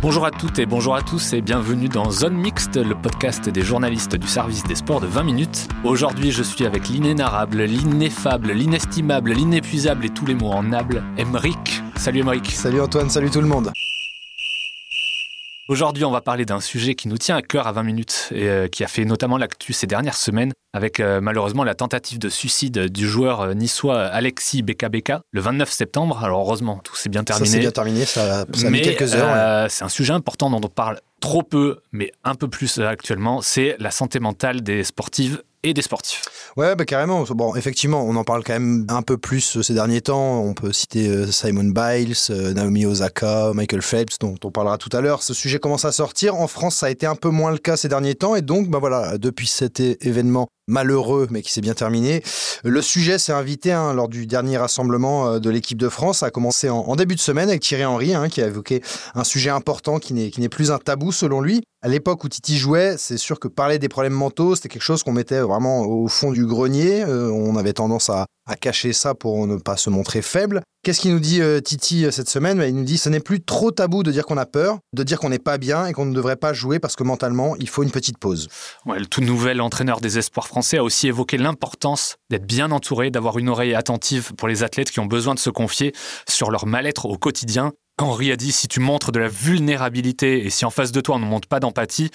Bonjour à toutes et bonjour à tous et bienvenue dans Zone Mixte, le podcast des journalistes du service des sports de 20 minutes. Aujourd'hui, je suis avec l'inénarrable, l'ineffable, l'inestimable, l'inépuisable et tous les mots en able, Emeric. Salut Emeric. Salut Antoine, salut tout le monde. Aujourd'hui, on va parler d'un sujet qui nous tient à cœur à 20 minutes et euh, qui a fait notamment l'actu ces dernières semaines avec euh, malheureusement la tentative de suicide du joueur euh, niçois Alexis Beka le 29 septembre. Alors heureusement, tout s'est bien terminé. Ça s'est bien terminé, ça, ça a mis quelques heures. ouais. C'est un sujet important dont on parle trop peu, mais un peu plus actuellement. C'est la santé mentale des sportives et des sportifs. Ouais, bah carrément. Bon, effectivement, on en parle quand même un peu plus euh, ces derniers temps. On peut citer euh, Simon Biles, euh, Naomi Osaka, Michael Phelps, dont on parlera tout à l'heure. Ce sujet commence à sortir. En France, ça a été un peu moins le cas ces derniers temps. Et donc, bah voilà, depuis cet événement malheureux, mais qui s'est bien terminé, le sujet s'est invité hein, lors du dernier rassemblement euh, de l'équipe de France. Ça a commencé en, début de semaine avec Thierry Henry, hein, qui a évoqué un sujet important qui n'est plus un tabou selon lui. À l'époque où Titi jouait, c'est sûr que parler des problèmes mentaux, c'était quelque chose qu'on mettait vraiment au fond du grenier. Euh, on avait tendance à, à cacher ça pour ne pas se montrer faible. Qu'est-ce qu'il nous dit euh, Titi cette semaine? Bah, Il nous dit ce n'est plus trop tabou de dire qu'on a peur, de dire qu'on n'est pas bien et qu'on ne devrait pas jouer parce que mentalement, il faut une petite pause. Le tout nouvel entraîneur des espoirs français a aussi évoqué l'importance d'être bien entouré, d'avoir une oreille attentive pour les athlètes qui ont besoin de se confier sur leur mal-être au quotidien. Henri a dit si tu montres de la vulnérabilité et si en face de toi on ne montre pas d'empathie,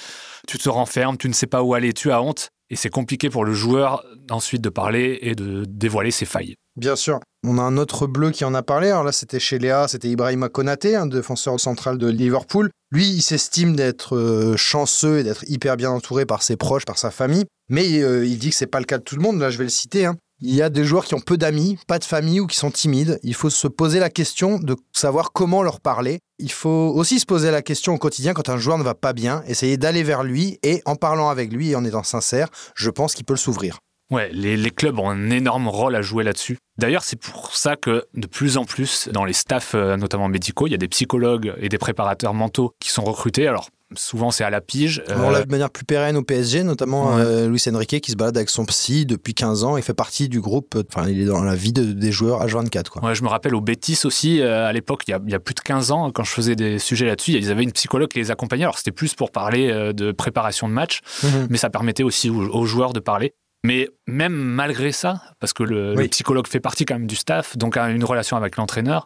tu te renfermes, tu ne sais pas où aller, tu as honte. Et c'est compliqué pour le joueur ensuite de parler et de dévoiler ses failles. Bien sûr. On a un autre bleu qui en a parlé. Alors là, c'était chez Léa, c'était Ibrahima Konaté, un défenseur central de Liverpool. Lui, il s'estime d'être euh, chanceux et d'être hyper bien entouré par ses proches, par sa famille. Mais euh, il dit que c'est pas le cas de tout le monde. Là, je vais le citer. hein. Il y a des joueurs qui ont peu d'amis, pas de famille ou qui sont timides. Il faut se poser la question de savoir comment leur parler. Il faut aussi se poser la question au quotidien quand un joueur ne va pas bien, essayer d'aller vers lui et en parlant avec lui et en étant sincère, je pense qu'il peut le s'ouvrir. Ouais, les, les clubs ont un énorme rôle à jouer là-dessus. D'ailleurs, c'est pour ça que de plus en plus, dans les staffs, euh, notamment médicaux, il y a des psychologues et des préparateurs mentaux qui sont recrutés. Alors, souvent, c'est à la pige. On Euh, l'a de manière plus pérenne au PSG, notamment Ouais. euh, Luis Enrique qui se balade avec son psy depuis 15 ans. Il fait partie du groupe, euh, enfin, il est dans la vie de- des joueurs H24. Quoi. Ouais, je me rappelle au Bétis aussi, euh, à l'époque, il, y a- il y a plus de 15 ans, quand je faisais des sujets là-dessus, ils avaient une psychologue qui les accompagnait. Alors, c'était plus pour parler de préparation de match, mais ça permettait aussi aux, aux joueurs de parler. Mais même malgré ça, parce que le, psychologue fait partie quand même du staff, donc a une relation avec l'entraîneur,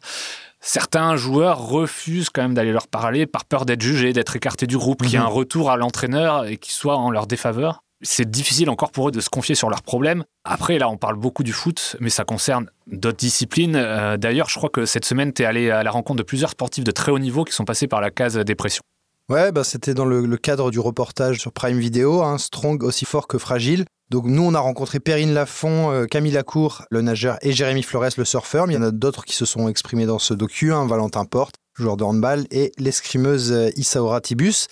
certains joueurs refusent quand même d'aller leur parler par peur d'être jugés, d'être écartés du groupe, qu'il y ait Mhm. un retour à l'entraîneur et qu'il soit en leur défaveur. C'est difficile encore pour eux de se confier sur leurs problèmes. Après, là, on parle beaucoup du foot, mais ça concerne d'autres disciplines. Euh, D'ailleurs, je crois que cette semaine, tu es allé à la rencontre de plusieurs sportifs de très haut niveau qui sont passés par la case dépression. Ouais, bah, c'était dans le, cadre du reportage sur Prime Video, hein, Strong aussi fort que fragile. Donc nous, on a rencontré Perrine Lafont, euh, Camille Lacour, le nageur, et Jérémy Flores, le surfeur. Mais il y en a d'autres qui se sont exprimés dans ce docu, hein, Valentin Porte, joueur de handball, et l'escrimeuse euh, Issaora Tibus.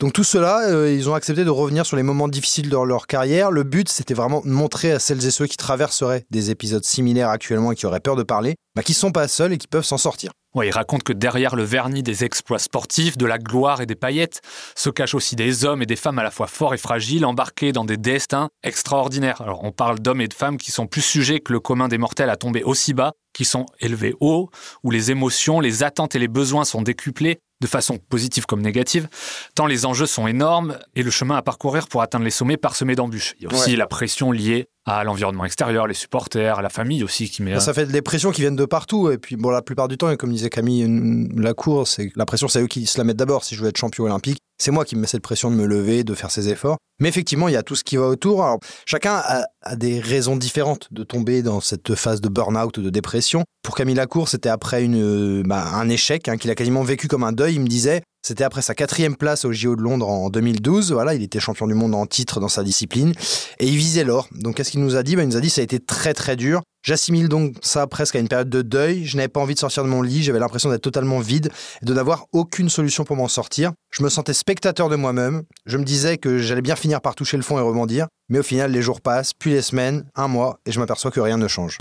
Donc tout cela, euh, ils ont accepté de revenir sur les moments difficiles de leur carrière. Le but, c'était vraiment de montrer à celles et ceux qui traverseraient des épisodes similaires actuellement et qui auraient peur de parler, bah, qu'ils ne sont pas seuls et qu'ils peuvent s'en sortir. Ouais, il raconte que derrière le vernis des exploits sportifs, de la gloire et des paillettes, se cachent aussi des hommes et des femmes à la fois forts et fragiles, embarqués dans des destins extraordinaires. Alors, on parle d'hommes et de femmes qui sont plus sujets que le commun des mortels à tomber aussi bas, qui sont élevés haut, où les émotions, les attentes et les besoins sont décuplés, de façon positive comme négative, tant les enjeux sont énormes et le chemin à parcourir pour atteindre les sommets parsemé d'embûches. Il y a aussi Ouais. la pression liée à l'environnement extérieur, les supporters, la famille aussi qui met... Bah, Ça fait des pressions qui viennent de partout. Et puis, bon, la plupart du temps, et comme disait Camille une- Lacour, c'est la pression, c'est eux qui se la mettent d'abord. Si je veux être champion olympique, c'est moi qui me mets cette pression de me lever, de faire ces efforts. Mais effectivement, il y a tout ce qui va autour. Alors, chacun a, a des raisons différentes de tomber dans cette phase de burn-out ou de dépression. Pour Camille Lacour, c'était après une, bah, un échec hein, qu'il a quasiment vécu comme un deuil. Il me disait, c'était après sa quatrième place au JO de Londres en 2012. Voilà, il était champion du monde en titre dans sa discipline et il visait l'or. Donc, qu'est-ce qu'il nous a dit? Ben, Il nous a dit ça a été très très dur. J'assimile donc ça presque à une période de deuil. Je n'avais pas envie de sortir de mon lit, j'avais l'impression d'être totalement vide et de n'avoir aucune solution pour m'en sortir. Je me sentais spectateur de moi-même. Je me disais que j'allais bien finir par toucher le fond et rebondir. Mais au final, les jours passent, puis les semaines, un mois, et je m'aperçois que rien ne change.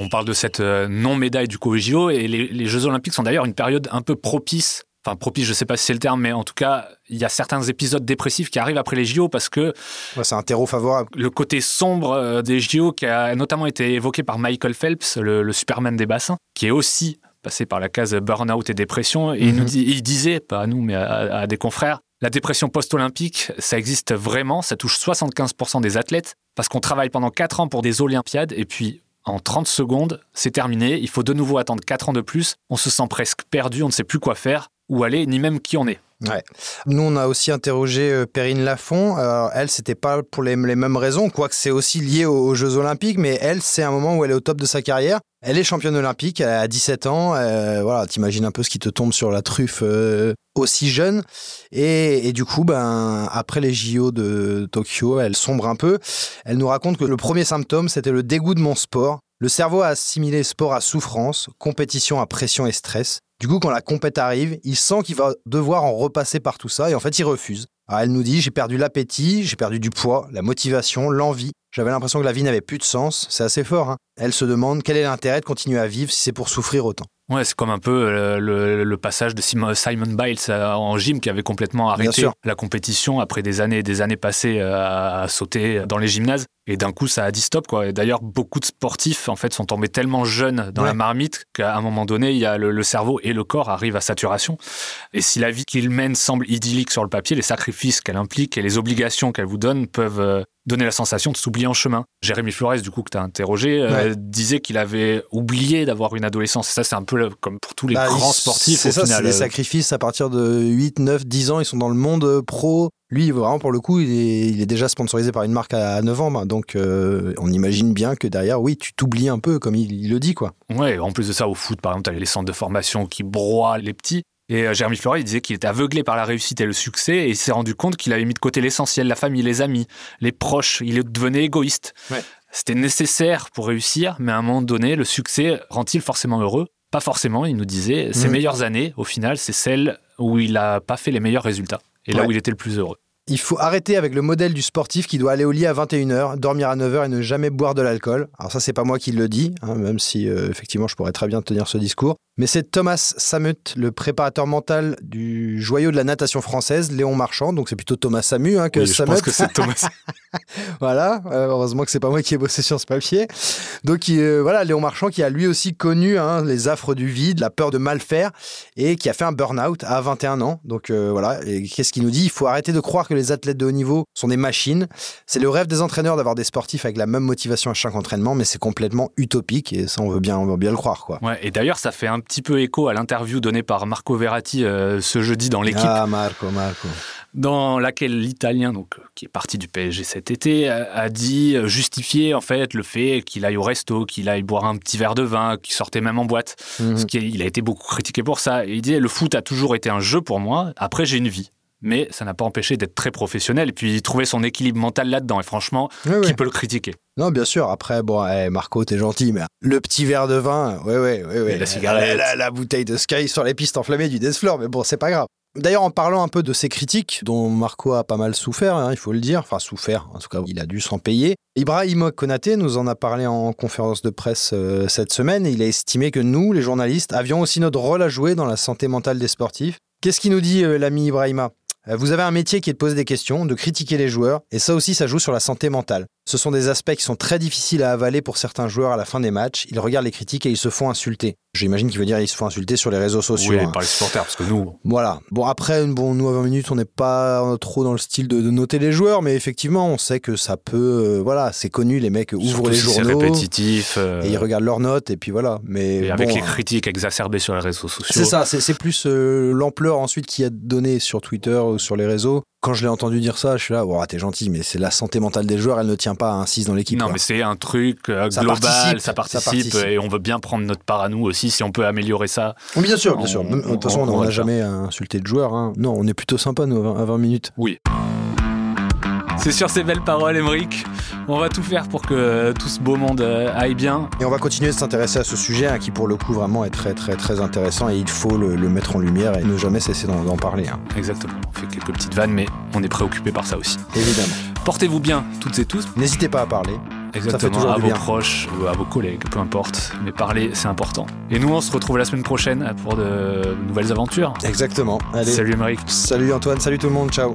On parle de cette euh, non-médaille du coup JO et les, les Jeux Olympiques sont d'ailleurs une période un peu propice enfin propice, je sais pas si c'est le terme, mais en tout cas, il y a certains épisodes dépressifs qui arrivent après les JO parce que ouais, c'est un terreau favorable. Le côté sombre euh, des JO qui a notamment été évoqué par Michael Phelps, le, Superman des bassins, qui est aussi passé par la case burn-out et dépression. Et il, nous mhm. dit, il disait, pas à nous, mais à, des confrères, la dépression post-olympique, ça existe vraiment, ça touche 75% des athlètes parce qu'on travaille pendant 4 ans pour des Olympiades et puis en 30 secondes, c'est terminé, il faut de nouveau attendre 4 ans de plus, on se sent presque perdu, on ne sait plus quoi faire où aller, ni même qui on est. Ouais. Nous, on a aussi interrogé euh, Perrine Lafont. Alors, elle, c'était pas pour les, mêmes raisons, quoique c'est aussi lié aux, Jeux Olympiques, mais elle, c'est un moment où elle est au top de sa carrière. Elle est championne olympique, a 17 ans. Euh, voilà, t'imagines un peu ce qui te tombe sur la truffe euh, aussi jeune. Et, et, du coup, ben, après les JO de Tokyo, elle sombre un peu. Elle nous raconte que le premier symptôme, c'était le dégoût de mon sport. Le cerveau a assimilé sport à souffrance, compétition à pression et stress. Du coup, quand la compète arrive, il sent qu'il va devoir en repasser par tout ça et en fait, il refuse. Elle nous dit J'ai perdu l'appétit, j'ai perdu du poids, la motivation, l'envie. J'avais l'impression que la vie n'avait plus de sens. C'est assez fort. Hein. Elle se demande quel est l'intérêt de continuer à vivre si c'est pour souffrir autant. Ouais, c'est comme un peu euh, le, passage de Simon Biles euh, en gym qui avait complètement arrêté la compétition après des années et des années passées euh, à sauter dans les gymnases. Et d'un coup, ça a dit stop. Quoi. Et d'ailleurs, beaucoup de sportifs en fait, sont tombés tellement jeunes dans la marmite qu'à un moment donné, il y a le, cerveau et le corps arrivent à saturation. Et si la vie qu'ils mènent semble idyllique sur le papier, les sacrifices qu'elle implique et les obligations qu'elle vous donne peuvent donner la sensation de s'oublier en chemin. Jérémy Flores, du coup, que tu as interrogé, euh, disait qu'il avait oublié d'avoir une adolescence. Et ça, c'est un peu comme pour tous les bah, grands sportifs. C'est ça, c'est des euh. sacrifices à partir de 8, 9, 10 ans. Ils sont dans le monde euh, pro. Lui, vraiment, pour le coup, il est, déjà sponsorisé par une marque à 9 ans. Donc, on imagine bien que derrière, oui, tu t'oublies un peu, comme il, le dit, quoi. Ouais, en plus de ça, au foot, par exemple, tu as les centres de formation qui broient les petits. Et euh, Jérémy Fleury, il disait qu'il était aveuglé par la réussite et le succès, et il s'est rendu compte qu'il avait mis de côté l'essentiel, la famille, les amis, les proches. Il devenait égoïste. C'était nécessaire pour réussir, mais à un moment donné, le succès rend-il forcément heureux? Pas forcément, il nous disait. Ses mm. meilleures années, au final, c'est celles où il n'a pas fait les meilleurs résultats, et là où il était le plus heureux. Il faut arrêter avec le modèle du sportif qui doit aller au lit à 21h, dormir à 9h et ne jamais boire de l'alcool. Alors ça, c'est pas moi qui le dis, hein, même si euh, effectivement je pourrais très bien tenir ce discours. Mais c'est Thomas Samut, le préparateur mental du joyau de la natation française, Léon Marchand. Donc c'est plutôt Thomas Samu hein, que oui, Je pense que c'est Thomas. voilà, euh, heureusement que c'est pas moi qui ai bossé sur ce papier. Donc euh, voilà, Léon Marchand qui a lui aussi connu hein, les affres du vide, la peur de mal faire et qui a fait un burn-out à 21 ans. Donc voilà, et qu'est-ce qu'il nous dit? Il faut arrêter de croire que les athlètes de haut niveau sont des machines. C'est le rêve des entraîneurs d'avoir des sportifs avec la même motivation à chaque entraînement, mais c'est complètement utopique et ça on veut bien, on veut bien le croire quoi. Ouais, et d'ailleurs ça fait un petit peu écho à l'interview donnée par Marco Verratti euh, ce jeudi dans l'équipe. Ah Marco, Marco. Dans laquelle l'Italien, donc qui est parti du PSG cet été, a, dit euh, justifier en fait le fait qu'il aille au resto, qu'il aille boire un petit verre de vin, qu'il sortait même en boîte. Mhm. Ce qui, il a été beaucoup critiqué pour ça. Et il disait le foot a toujours été un jeu pour moi. Après j'ai une vie mais ça n'a pas empêché d'être très professionnel et puis trouver son équilibre mental là-dedans. Et franchement, qui peut le critiquer? Non, bien sûr. Après, bon, hey, Marco, t'es gentil, mais le petit verre de vin, ouais, ouais, ouais. ouais. la cigarette. La, bouteille de Sky sur les pistes enflammées du Death mais bon, c'est pas grave. D'ailleurs, en parlant un peu de ces critiques, dont Marco a pas mal souffert, hein, il faut le dire, enfin souffert, en tout cas, il a dû s'en payer. Ibrahim Konaté nous en a parlé en conférence de presse euh, cette semaine et il a estimé que nous, les journalistes, avions aussi notre rôle à jouer dans la santé mentale des sportifs. Qu'est-ce qu'il nous dit, euh, l'ami Ibrahima? Vous avez un métier qui est de poser des questions, de critiquer les joueurs, et ça aussi, ça joue sur la santé mentale. Ce sont des aspects qui sont très difficiles à avaler pour certains joueurs à la fin des matchs. Ils regardent les critiques et ils se font insulter. J'imagine qu'il veut dire qu'ils se font insulter sur les réseaux sociaux. Oui, hein. par les supporters, parce que nous. Voilà. Bon, après, bon, nous, à 20 minutes, on n'est pas trop dans le style de, noter les joueurs, mais effectivement, on sait que ça peut. Euh, voilà, c'est connu, les mecs ouvrent les journaux. C'est répétitif. Euh, et ils regardent leurs notes, et puis voilà. Mais et avec les critiques exacerbées sur les réseaux sociaux. C'est ça, c'est plus l'ampleur ensuite qui a donné sur Twitter ou sur les réseaux quand je l'ai entendu dire ça, je suis là, oh, t'es gentil, mais c'est la santé mentale des joueurs, elle ne tient pas à un 6 dans l'équipe. Non, mais c'est un truc euh, global, ça, participe, et on veut bien prendre notre part à nous aussi si on peut améliorer ça. Bien sûr, bien sûr. De toute façon, on n'a jamais insulté de joueur. Hein. Non, on est plutôt sympa, nous, à 20 minutes. Oui. C'est sur ces belles paroles, Émeric. On va tout faire pour que tout ce beau monde euh, aille bien. Et on va continuer de s'intéresser à ce sujet hein, qui, pour le coup, vraiment est très, très, très intéressant et il faut le, mettre en lumière et ne jamais cesser d'en parler. Hein. Exactement. On fait quelques petites vannes, mais on est préoccupé par ça aussi. Évidemment. Portez-vous bien, toutes et tous. N'hésitez pas à parler. Exactement, à vos proches ou à vos collègues, peu importe. Mais parler, c'est important. Et nous, on se retrouve la semaine prochaine pour de nouvelles aventures. Exactement. Allez. Salut Émeric. Salut Antoine, salut tout le monde, ciao.